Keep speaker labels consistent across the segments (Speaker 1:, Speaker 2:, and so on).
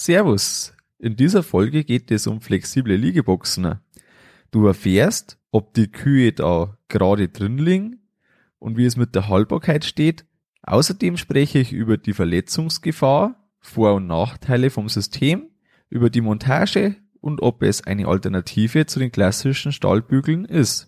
Speaker 1: Servus. In dieser Folge geht es um flexible Liegeboxen. Du erfährst, ob die Kühe da gerade drin liegen und wie es mit der Haltbarkeit steht. Außerdem spreche ich über die Verletzungsgefahr, Vor- und Nachteile vom System, über die Montage und ob es eine Alternative zu den klassischen Stahlbügeln ist.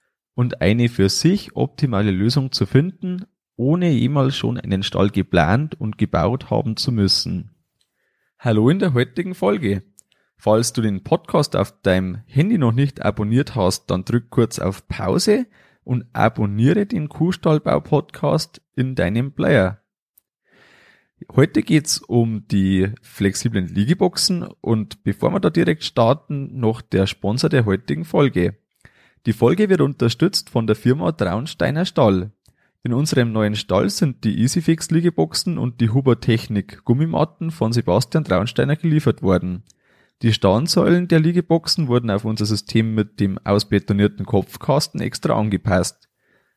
Speaker 1: und eine für sich optimale Lösung zu finden, ohne jemals schon einen Stall geplant und gebaut haben zu müssen. Hallo in der heutigen Folge. Falls du den Podcast auf deinem Handy noch nicht abonniert hast, dann drück kurz auf Pause und abonniere den Kuhstallbau Podcast in deinem Player. Heute geht's um die flexiblen Liegeboxen und bevor wir da direkt starten, noch der Sponsor der heutigen Folge. Die Folge wird unterstützt von der Firma Traunsteiner Stall. In unserem neuen Stall sind die Easyfix Liegeboxen und die Huber Technik Gummimatten von Sebastian Traunsteiner geliefert worden. Die Standsäulen der Liegeboxen wurden auf unser System mit dem ausbetonierten Kopfkasten extra angepasst.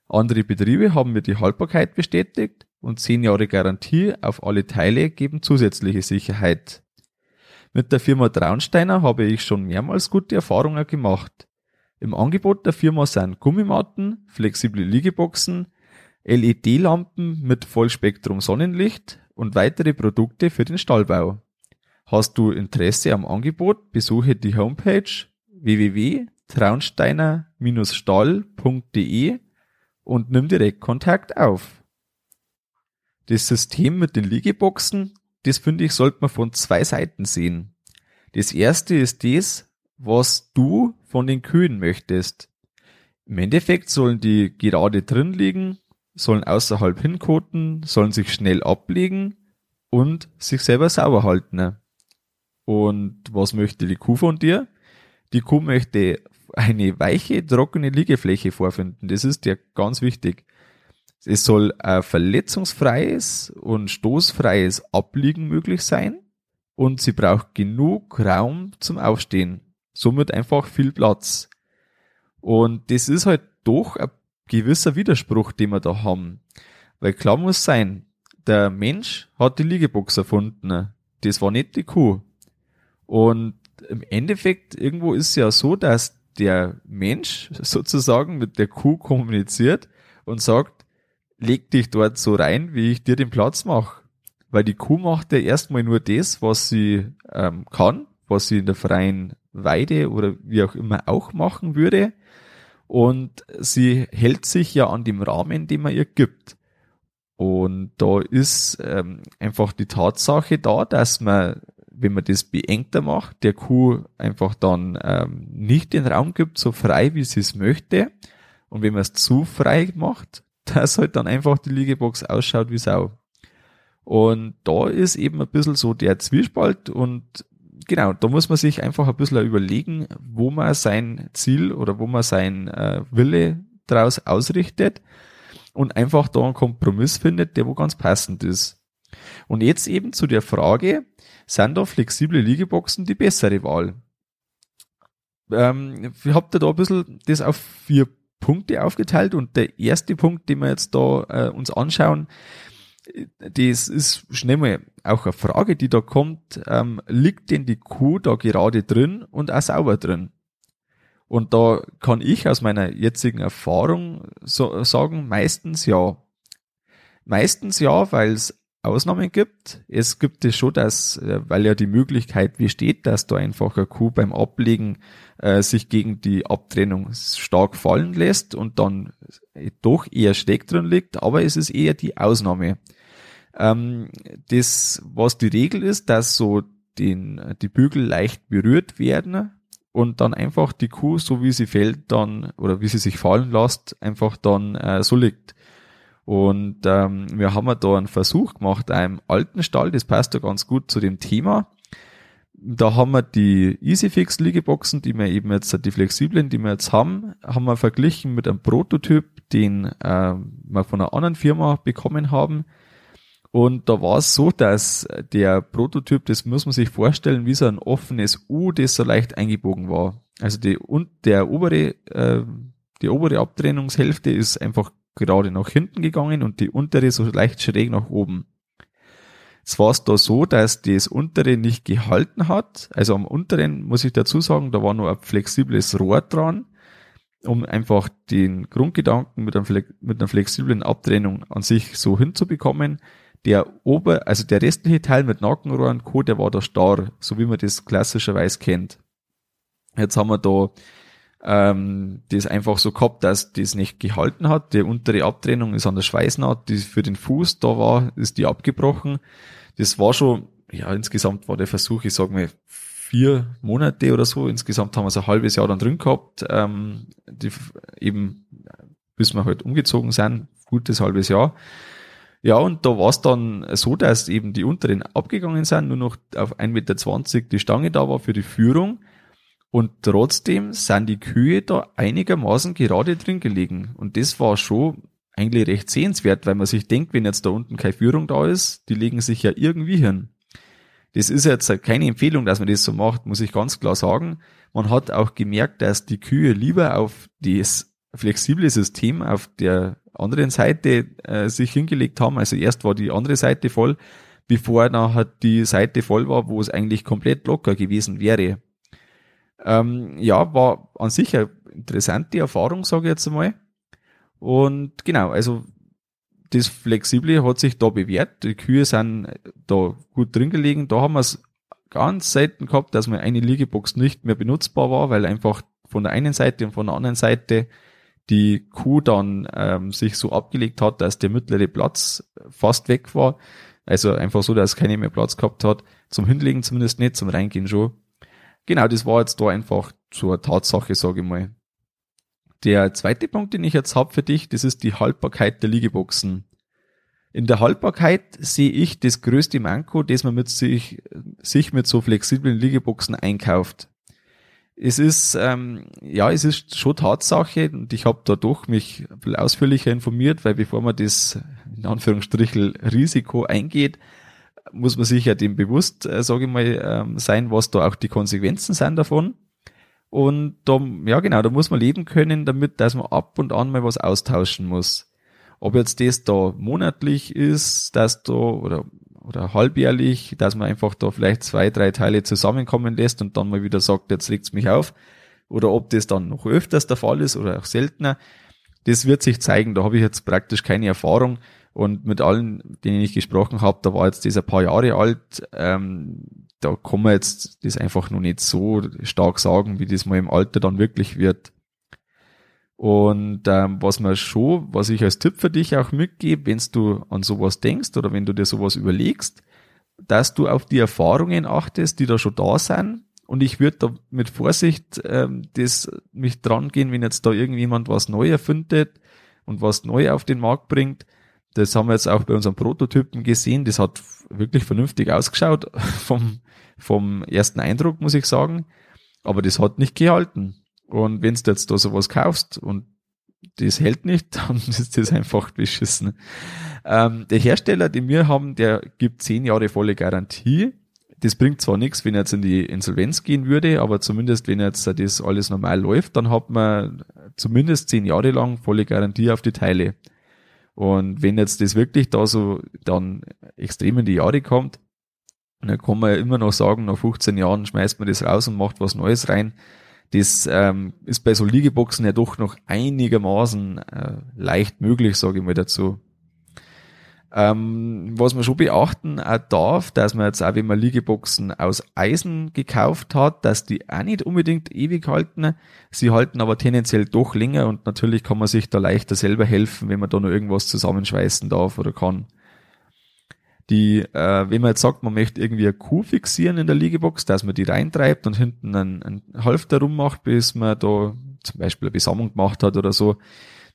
Speaker 1: Andere Betriebe haben mir die Haltbarkeit bestätigt und 10 Jahre Garantie auf alle Teile geben zusätzliche Sicherheit. Mit der Firma Traunsteiner habe ich schon mehrmals gute Erfahrungen gemacht. Im Angebot der Firma sind Gummimatten, flexible Liegeboxen, LED-Lampen mit Vollspektrum Sonnenlicht und weitere Produkte für den Stallbau. Hast du Interesse am Angebot, besuche die Homepage www.traunsteiner-stall.de und nimm direkt Kontakt auf. Das System mit den Liegeboxen, das finde ich, sollte man von zwei Seiten sehen. Das erste ist das, was du von den Kühen möchtest. Im Endeffekt sollen die gerade drin liegen, sollen außerhalb hinkoten, sollen sich schnell ablegen und sich selber sauber halten. Und was möchte die Kuh von dir? Die Kuh möchte eine weiche, trockene Liegefläche vorfinden. Das ist ja ganz wichtig. Es soll ein verletzungsfreies und stoßfreies Abliegen möglich sein und sie braucht genug Raum zum Aufstehen. Somit einfach viel Platz. Und das ist halt doch ein gewisser Widerspruch, den wir da haben. Weil klar muss sein, der Mensch hat die Liegebox erfunden. Das war nicht die Kuh. Und im Endeffekt irgendwo ist es ja so, dass der Mensch sozusagen mit der Kuh kommuniziert und sagt, leg dich dort so rein, wie ich dir den Platz mache. Weil die Kuh macht ja erstmal nur das, was sie ähm, kann, was sie in der freien Weide oder wie auch immer auch machen würde. Und sie hält sich ja an dem Rahmen, den man ihr gibt. Und da ist ähm, einfach die Tatsache da, dass man, wenn man das beengter macht, der Kuh einfach dann ähm, nicht den Raum gibt, so frei, wie sie es möchte. Und wenn man es zu frei macht, dass halt dann einfach die Liegebox ausschaut wie Sau. Und da ist eben ein bisschen so der Zwiespalt und genau, da muss man sich einfach ein bisschen überlegen, wo man sein Ziel oder wo man sein äh, Wille daraus ausrichtet und einfach da einen Kompromiss findet, der wo ganz passend ist. Und jetzt eben zu der Frage, sind da flexible Liegeboxen die bessere Wahl? Ähm, ich habe da ein bisschen das auf vier Punkte aufgeteilt und der erste Punkt, den wir jetzt da äh, uns anschauen, das ist schnell mal auch eine Frage, die da kommt, ähm, liegt denn die Kuh da gerade drin und auch sauber drin? Und da kann ich aus meiner jetzigen Erfahrung so sagen, meistens ja. Meistens ja, weil es Ausnahmen gibt. Es gibt es schon, dass, äh, weil ja die Möglichkeit besteht, dass da einfach eine Kuh beim Ablegen äh, sich gegen die Abtrennung stark fallen lässt und dann doch eher Steck drin liegt, aber es ist eher die Ausnahme. Ähm, das, was die Regel ist, dass so den, die Bügel leicht berührt werden und dann einfach die Kuh, so wie sie fällt, dann oder wie sie sich fallen lässt, einfach dann äh, so liegt. Und ähm, wir haben da einen Versuch gemacht, einem alten Stall, das passt ja ganz gut zu dem Thema. Da haben wir die EasyFix Liegeboxen, die wir eben jetzt, die flexiblen, die wir jetzt haben, haben wir verglichen mit einem Prototyp, den äh, wir von einer anderen Firma bekommen haben. Und da war es so, dass der Prototyp, das muss man sich vorstellen, wie so ein offenes U, das so leicht eingebogen war. Also die, und der obere, äh, die obere Abtrennungshälfte ist einfach gerade nach hinten gegangen und die untere so leicht schräg nach oben. Es war es da so, dass das untere nicht gehalten hat. Also am unteren muss ich dazu sagen, da war nur ein flexibles Rohr dran, um einfach den Grundgedanken mit, einem, mit einer flexiblen Abtrennung an sich so hinzubekommen. Der Ober, also der restliche Teil mit Nackenrohr und Co., der war da starr, so wie man das klassischerweise kennt. Jetzt haben wir da ähm, das einfach so gehabt, dass das nicht gehalten hat. Die untere Abtrennung ist an der Schweißnaht, die für den Fuß da war, ist die abgebrochen. Das war schon, ja, insgesamt war der Versuch, ich sag mal, vier Monate oder so. Insgesamt haben wir so ein halbes Jahr dann drin gehabt, ähm, die, eben bis wir halt umgezogen sind, gutes halbes Jahr. Ja, und da war es dann so, dass eben die unteren abgegangen sind, nur noch auf 1,20 Meter die Stange da war für die Führung. Und trotzdem sind die Kühe da einigermaßen gerade drin gelegen. Und das war schon eigentlich recht sehenswert, weil man sich denkt, wenn jetzt da unten keine Führung da ist, die legen sich ja irgendwie hin. Das ist jetzt keine Empfehlung, dass man das so macht, muss ich ganz klar sagen. Man hat auch gemerkt, dass die Kühe lieber auf das flexible System auf der anderen Seite äh, sich hingelegt haben. Also erst war die andere Seite voll, bevor nachher die Seite voll war, wo es eigentlich komplett locker gewesen wäre. Ähm, ja, war an sich eine interessante Erfahrung, sage ich jetzt einmal. Und genau, also das Flexible hat sich da bewährt. Die Kühe sind da gut drin gelegen. Da haben wir es ganz selten gehabt, dass mir eine Liegebox nicht mehr benutzbar war, weil einfach von der einen Seite und von der anderen Seite die Kuh dann ähm, sich so abgelegt hat, dass der mittlere Platz fast weg war. Also einfach so, dass keine mehr Platz gehabt hat. Zum Hinlegen zumindest nicht, zum Reingehen schon. Genau, das war jetzt da einfach zur Tatsache, sage ich mal. Der zweite Punkt, den ich jetzt habe für dich, das ist die Haltbarkeit der Liegeboxen. In der Haltbarkeit sehe ich das größte Manko, das man mit sich, sich mit so flexiblen Liegeboxen einkauft. Es ist, ähm, ja, es ist schon Tatsache und ich habe da doch mich ein bisschen ausführlicher informiert, weil bevor man das in Anführungsstrichen Risiko eingeht, muss man sich ja dem bewusst, äh, sage ich mal, äh, sein, was da auch die Konsequenzen sind davon. Und da, ja genau, da muss man leben können damit, dass man ab und an mal was austauschen muss. Ob jetzt das da monatlich ist, dass da, oder, oder halbjährlich, dass man einfach da vielleicht zwei, drei Teile zusammenkommen lässt und dann mal wieder sagt, jetzt regt's mich auf. Oder ob das dann noch öfters der Fall ist oder auch seltener. Das wird sich zeigen. Da habe ich jetzt praktisch keine Erfahrung. Und mit allen, denen ich gesprochen habe, da war jetzt dieser paar Jahre alt, ähm, da kann man jetzt das einfach noch nicht so stark sagen, wie das mal im Alter dann wirklich wird. Und ähm, was man schon, was ich als Tipp für dich auch mitgebe, wenn du an sowas denkst oder wenn du dir sowas überlegst, dass du auf die Erfahrungen achtest, die da schon da sind. Und ich würde da mit Vorsicht ähm, das mich dran gehen, wenn jetzt da irgendjemand was neu erfindet und was neu auf den Markt bringt, das haben wir jetzt auch bei unseren Prototypen gesehen. Das hat wirklich vernünftig ausgeschaut vom, vom ersten Eindruck, muss ich sagen. Aber das hat nicht gehalten. Und wenn du jetzt da sowas kaufst und das hält nicht, dann ist das einfach beschissen. Ähm, der Hersteller, den wir haben, der gibt zehn Jahre volle Garantie. Das bringt zwar nichts, wenn er jetzt in die Insolvenz gehen würde, aber zumindest wenn jetzt das alles normal läuft, dann hat man zumindest zehn Jahre lang volle Garantie auf die Teile. Und wenn jetzt das wirklich da so dann extrem in die Jahre kommt, dann kann man ja immer noch sagen, nach 15 Jahren schmeißt man das raus und macht was Neues rein. Das ähm, ist bei so Liegeboxen ja doch noch einigermaßen äh, leicht möglich, sage ich mal dazu. Ähm, was man schon beachten darf, dass man jetzt auch, wenn man Liegeboxen aus Eisen gekauft hat, dass die auch nicht unbedingt ewig halten. Sie halten aber tendenziell doch länger und natürlich kann man sich da leichter selber helfen, wenn man da noch irgendwas zusammenschweißen darf oder kann. Die, äh, wenn man jetzt sagt, man möchte irgendwie eine Kuh fixieren in der Liegebox, dass man die reintreibt und hinten einen, einen Halfter rummacht, bis man da zum Beispiel eine Besammlung gemacht hat oder so,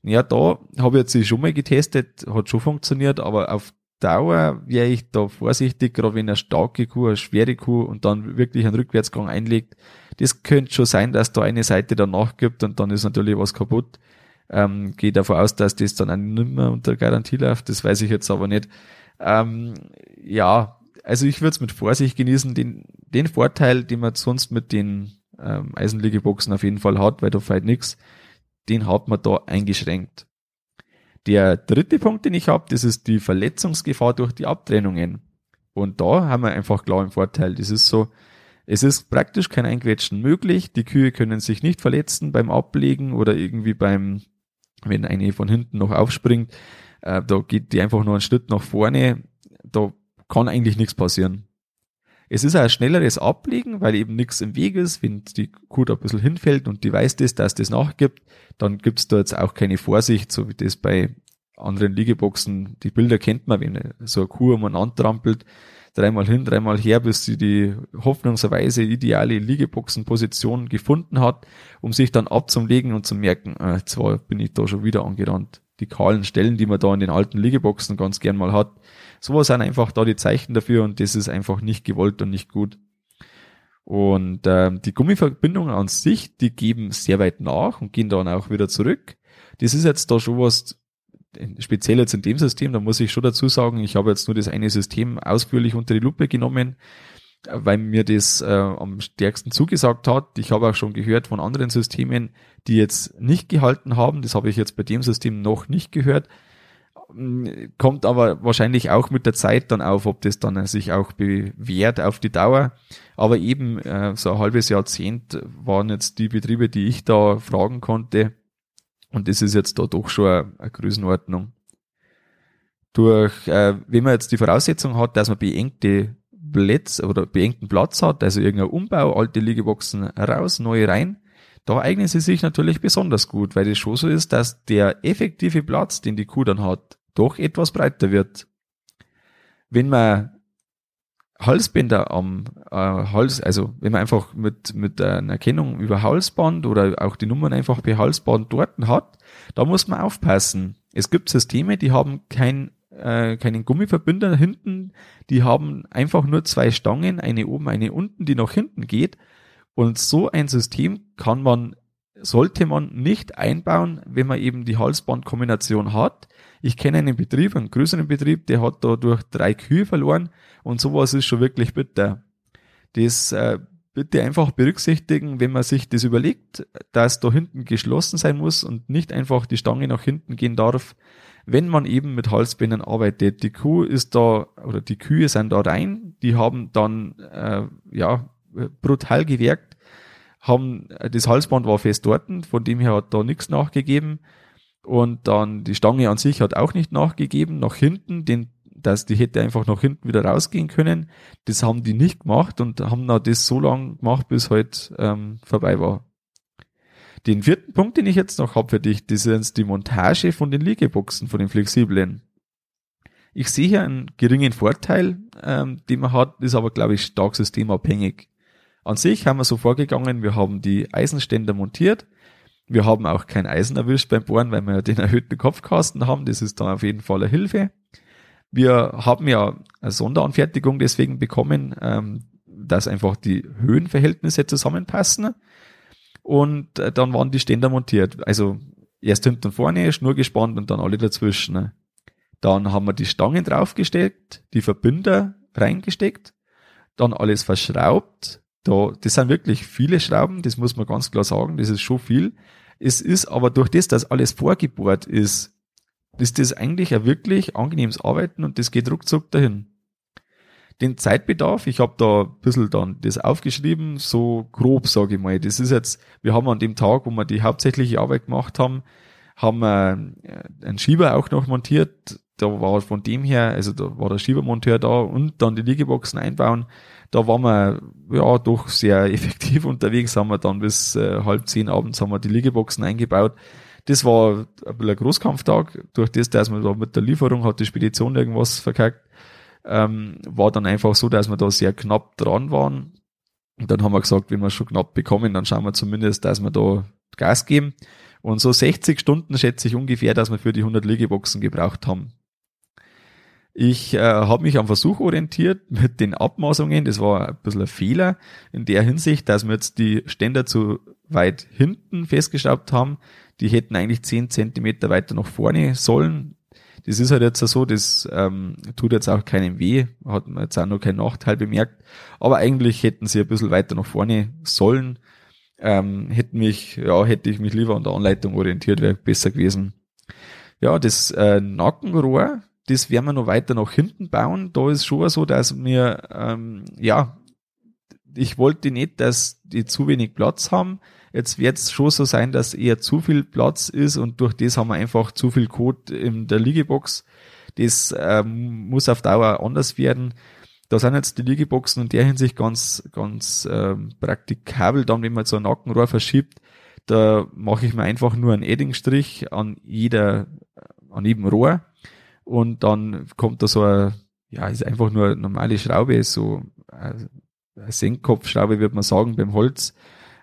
Speaker 1: Ja, da habe ich jetzt schon mal getestet, hat schon funktioniert, aber auf Dauer wäre ich da vorsichtig, gerade wenn eine starke Kuh, eine schwere Kuh und dann wirklich einen Rückwärtsgang einlegt. Das könnte schon sein, dass da eine Seite danach gibt und dann ist natürlich was kaputt. Ähm, gehe davon aus, dass das dann auch nicht mehr unter Garantie läuft, das weiß ich jetzt aber nicht. Ähm, ja, also ich würde es mit Vorsicht genießen, den, den Vorteil, den man sonst mit den ähm, Eisenliegeboxen auf jeden Fall hat, weil da fällt nichts, den hat man da eingeschränkt. Der dritte Punkt, den ich habe, das ist die Verletzungsgefahr durch die Abtrennungen. Und da haben wir einfach klar einen Vorteil. Das ist so, es ist praktisch kein Einquetschen möglich. Die Kühe können sich nicht verletzen beim Ablegen oder irgendwie beim, wenn eine von hinten noch aufspringt. Äh, da geht die einfach nur einen Schritt nach vorne. Da kann eigentlich nichts passieren. Es ist ein schnelleres Ablegen, weil eben nichts im Weg ist. Wenn die Kuh da ein bisschen hinfällt und die weiß das, dass das nachgibt, dann gibt's da jetzt auch keine Vorsicht, so wie das bei anderen Liegeboxen. Die Bilder kennt man, wenn so eine Kuh umeinander trampelt, dreimal hin, dreimal her, bis sie die hoffnungsweise ideale Liegeboxenposition gefunden hat, um sich dann abzulegen und zu merken, äh, zwar bin ich da schon wieder angerannt. Die kahlen Stellen, die man da in den alten Liegeboxen ganz gern mal hat, Sowas sind einfach da die Zeichen dafür und das ist einfach nicht gewollt und nicht gut. Und äh, die Gummiverbindungen an sich, die geben sehr weit nach und gehen dann auch wieder zurück. Das ist jetzt da schon was, speziell jetzt in dem System, da muss ich schon dazu sagen, ich habe jetzt nur das eine System ausführlich unter die Lupe genommen, weil mir das äh, am stärksten zugesagt hat. Ich habe auch schon gehört von anderen Systemen, die jetzt nicht gehalten haben. Das habe ich jetzt bei dem System noch nicht gehört kommt aber wahrscheinlich auch mit der Zeit dann auf, ob das dann sich auch bewährt auf die Dauer. Aber eben äh, so ein halbes Jahrzehnt waren jetzt die Betriebe, die ich da fragen konnte. Und das ist jetzt da doch schon eine, eine Größenordnung. Durch, äh, wenn man jetzt die Voraussetzung hat, dass man beengte Plätze oder beengten Platz hat, also irgendein Umbau, alte Liegeboxen raus, neue rein, da eignen sie sich natürlich besonders gut, weil es schon so ist, dass der effektive Platz, den die Kuh dann hat, doch etwas breiter wird. Wenn man Halsbänder am äh, Hals, also wenn man einfach mit, mit einer Erkennung über Halsband oder auch die Nummern einfach per Halsband dort hat, da muss man aufpassen. Es gibt Systeme, die haben kein, äh, keinen Gummiverbinder hinten, die haben einfach nur zwei Stangen, eine oben, eine unten, die nach hinten geht. Und so ein System kann man, sollte man nicht einbauen, wenn man eben die Halsbandkombination hat, ich kenne einen Betrieb, einen größeren Betrieb, der hat dadurch drei Kühe verloren und sowas ist schon wirklich bitter. Das äh, bitte einfach berücksichtigen, wenn man sich das überlegt, dass da hinten geschlossen sein muss und nicht einfach die Stange nach hinten gehen darf, wenn man eben mit Halsbändern arbeitet. Die Kuh ist da, oder die Kühe sind da rein, die haben dann, äh, ja, brutal gewerkt, haben, das Halsband war fest dort, von dem her hat da nichts nachgegeben und dann die Stange an sich hat auch nicht nachgegeben, nach hinten, den, dass die hätte einfach nach hinten wieder rausgehen können. Das haben die nicht gemacht und haben dann das so lange gemacht, bis halt ähm, vorbei war. Den vierten Punkt, den ich jetzt noch habe für dich, das ist die Montage von den Liegeboxen, von den flexiblen. Ich sehe hier einen geringen Vorteil, ähm, den man hat, ist aber, glaube ich, stark systemabhängig. An sich haben wir so vorgegangen, wir haben die Eisenständer montiert, wir haben auch kein Eisen erwischt beim Bohren, weil wir ja den erhöhten Kopfkasten haben. Das ist dann auf jeden Fall eine Hilfe. Wir haben ja eine Sonderanfertigung deswegen bekommen, ähm, dass einfach die Höhenverhältnisse zusammenpassen. Und äh, dann waren die Ständer montiert. Also erst hinten vorne, Schnur gespannt und dann alle dazwischen. Dann haben wir die Stangen draufgesteckt, die Verbinder reingesteckt, dann alles verschraubt. Da, das sind wirklich viele Schrauben, das muss man ganz klar sagen, das ist schon viel. Es ist aber durch das, dass alles vorgebohrt ist, ist das eigentlich ein wirklich angenehmes Arbeiten und das geht ruckzuck dahin. Den Zeitbedarf, ich habe da ein bisschen dann das aufgeschrieben, so grob sage ich mal. Das ist jetzt, wir haben an dem Tag, wo wir die hauptsächliche Arbeit gemacht haben, haben wir äh, einen Schieber auch noch montiert. Da war von dem her, also da war der Schiebermonteur da und dann die Liegeboxen einbauen da waren wir ja doch sehr effektiv unterwegs, haben wir dann bis äh, halb zehn abends haben wir die Liegeboxen eingebaut. Das war ein Großkampftag, durch das, dass man da mit der Lieferung hat die Spedition irgendwas verkackt, ähm, war dann einfach so, dass wir da sehr knapp dran waren. Und dann haben wir gesagt, wenn wir schon knapp bekommen, dann schauen wir zumindest, dass wir da Gas geben. Und so 60 Stunden schätze ich ungefähr, dass wir für die 100 Liegeboxen gebraucht haben. Ich äh, habe mich am Versuch orientiert mit den Abmaßungen. Das war ein bisschen ein Fehler in der Hinsicht, dass wir jetzt die Ständer zu weit hinten festgeschraubt haben. Die hätten eigentlich 10 Zentimeter weiter nach vorne sollen. Das ist halt jetzt so, das ähm, tut jetzt auch keinem weh, hat man jetzt auch noch keinen Nachteil bemerkt. Aber eigentlich hätten sie ein bisschen weiter nach vorne sollen. Ähm, hätten mich, ja, hätte ich mich lieber an der Anleitung orientiert, wäre besser gewesen. Ja, das äh, Nackenrohr, das werden wir noch weiter nach hinten bauen. Da ist schon so, dass wir, ähm, ja, ich wollte nicht, dass die zu wenig Platz haben. Jetzt wird es schon so sein, dass eher zu viel Platz ist und durch das haben wir einfach zu viel Code in der Liegebox. Das ähm, muss auf Dauer anders werden. Da sind jetzt die Liegeboxen in der Hinsicht ganz, ganz ähm, praktikabel. Dann, wenn man so ein Nackenrohr verschiebt, da mache ich mir einfach nur einen Eddingstrich an jeder, an jedem Rohr und dann kommt da so ein, ja, ist einfach nur eine normale Schraube, so eine Senkkopfschraube, würde man sagen, beim Holz.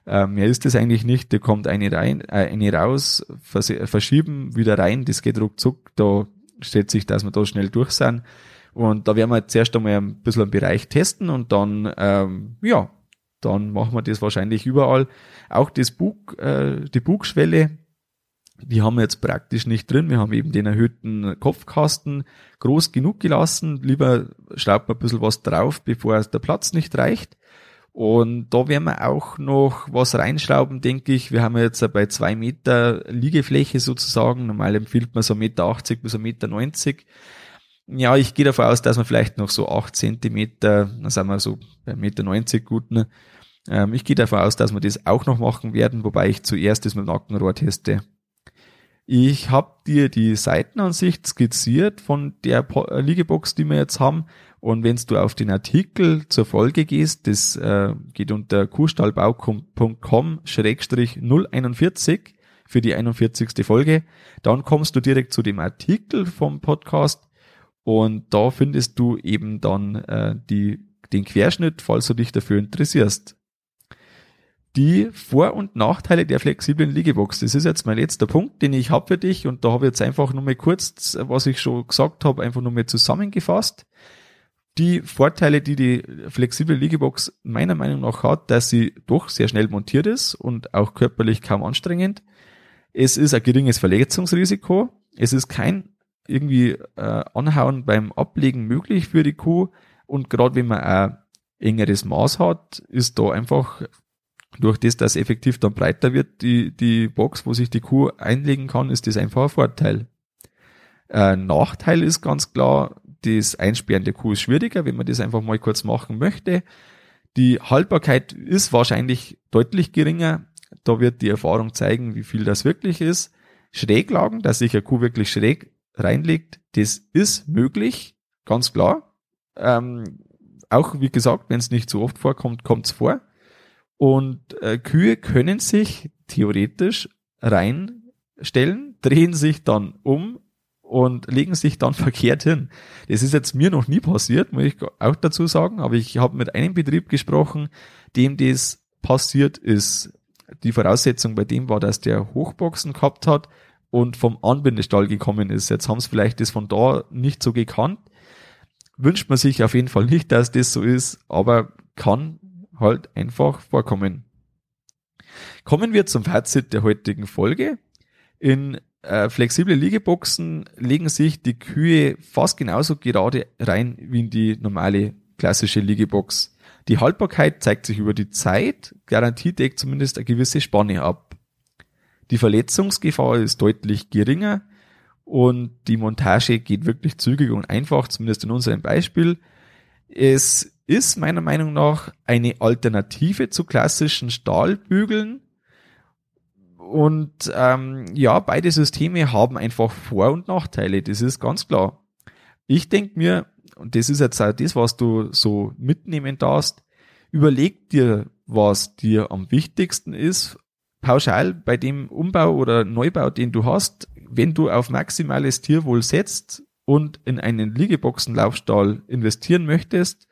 Speaker 1: Ähm, mehr ist das eigentlich nicht. Da kommt eine rein, äh, eine raus, vers verschieben, wieder rein, das geht ruckzuck, da stellt sich, dass wir da schnell durch sind. Und da werden wir zuerst einmal ein bisschen einen Bereich testen und dann, ähm, ja, dann machen wir das wahrscheinlich überall. Auch das Bug, äh, die Bugschwelle, die haben wir jetzt praktisch nicht drin. Wir haben eben den erhöhten Kopfkasten groß genug gelassen. Lieber schraubt man ein bisschen was drauf, bevor der Platz nicht reicht. Und da werden wir auch noch was reinschrauben, denke ich. Wir haben jetzt bei zwei Meter Liegefläche sozusagen. Normal empfiehlt man so 1,80 Meter bis 1,90 Meter. Ja, ich gehe davon aus, dass wir vielleicht noch so acht Zentimeter, dann sind wir so bei 1,90 Meter gut. Ne? Ähm, ich gehe davon aus, dass wir das auch noch machen werden, wobei ich zuerst das mit dem Nackenrohr teste. Ich habe dir die Seitenansicht skizziert von der äh, Liegebox, die wir jetzt haben. Und wenn du auf den Artikel zur Folge gehst, das äh, geht unter kuhstallbau.com-041 für die 41. Folge, dann kommst du direkt zu dem Artikel vom Podcast und da findest du eben dann äh, die, den Querschnitt, falls du dich dafür interessierst die Vor- und Nachteile der flexiblen Liegebox. Das ist jetzt mein letzter Punkt, den ich habe für dich und da habe ich jetzt einfach nur mal kurz, was ich schon gesagt habe, einfach nur mal zusammengefasst. Die Vorteile, die die flexible Liegebox meiner Meinung nach hat, dass sie doch sehr schnell montiert ist und auch körperlich kaum anstrengend. Es ist ein geringes Verletzungsrisiko. Es ist kein irgendwie äh, Anhauen beim Ablegen möglich für die Kuh und gerade wenn man ein engeres Maß hat, ist da einfach durch das, dass effektiv dann breiter wird, die, die Box, wo sich die Kuh einlegen kann, ist das einfach ein Vorteil. Äh, Nachteil ist ganz klar, das Einsperren der Kuh ist schwieriger, wenn man das einfach mal kurz machen möchte. Die Haltbarkeit ist wahrscheinlich deutlich geringer. Da wird die Erfahrung zeigen, wie viel das wirklich ist. Schräglagen, dass sich eine Kuh wirklich schräg reinlegt, das ist möglich, ganz klar. Ähm, auch wie gesagt, wenn es nicht so oft vorkommt, kommt es vor. Und äh, Kühe können sich theoretisch reinstellen, drehen sich dann um und legen sich dann verkehrt hin. Das ist jetzt mir noch nie passiert, muss ich auch dazu sagen, aber ich habe mit einem Betrieb gesprochen, dem das passiert ist. Die Voraussetzung bei dem war, dass der Hochboxen gehabt hat und vom Anbindestall gekommen ist. Jetzt haben sie vielleicht das von da nicht so gekannt. Wünscht man sich auf jeden Fall nicht, dass das so ist, aber kann halt einfach vorkommen. Kommen wir zum Fazit der heutigen Folge. In äh, flexible Liegeboxen legen sich die Kühe fast genauso gerade rein wie in die normale klassische Liegebox. Die Haltbarkeit zeigt sich über die Zeit, Garantie deckt zumindest eine gewisse Spanne ab. Die Verletzungsgefahr ist deutlich geringer und die Montage geht wirklich zügig und einfach, zumindest in unserem Beispiel. Es ist meiner Meinung nach eine Alternative zu klassischen Stahlbügeln. Und ähm, ja, beide Systeme haben einfach Vor- und Nachteile, das ist ganz klar. Ich denke mir, und das ist jetzt auch das, was du so mitnehmen darfst, überleg dir, was dir am wichtigsten ist, pauschal bei dem Umbau oder Neubau, den du hast, wenn du auf maximales Tierwohl setzt und in einen Liegeboxenlaufstall investieren möchtest,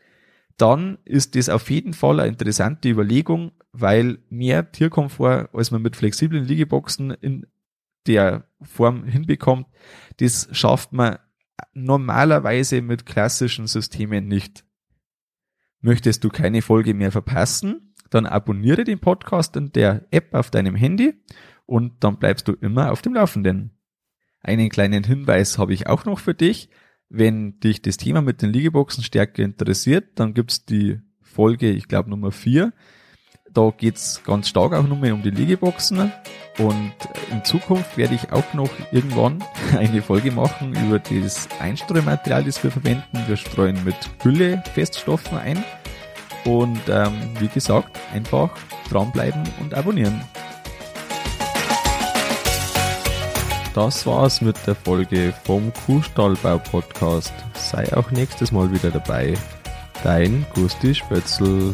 Speaker 1: dann ist das auf jeden Fall eine interessante Überlegung, weil mehr Tierkomfort, als man mit flexiblen Liegeboxen in der Form hinbekommt, das schafft man normalerweise mit klassischen Systemen nicht. Möchtest du keine Folge mehr verpassen, dann abonniere den Podcast in der App auf deinem Handy und dann bleibst du immer auf dem Laufenden. Einen kleinen Hinweis habe ich auch noch für dich. Wenn dich das Thema mit den Liegeboxen stärker interessiert, dann gibt's die Folge, ich glaube Nummer 4. Da geht's ganz stark auch nochmal um die Liegeboxen. Und in Zukunft werde ich auch noch irgendwann eine Folge machen über das Einstreumaterial, das wir verwenden. Wir streuen mit Hülle Feststoffen ein. Und ähm, wie gesagt, einfach dranbleiben und abonnieren.
Speaker 2: Das war's mit der Folge vom Kuhstallbau Podcast. Sei auch nächstes Mal wieder dabei. Dein Gusti Spötzl.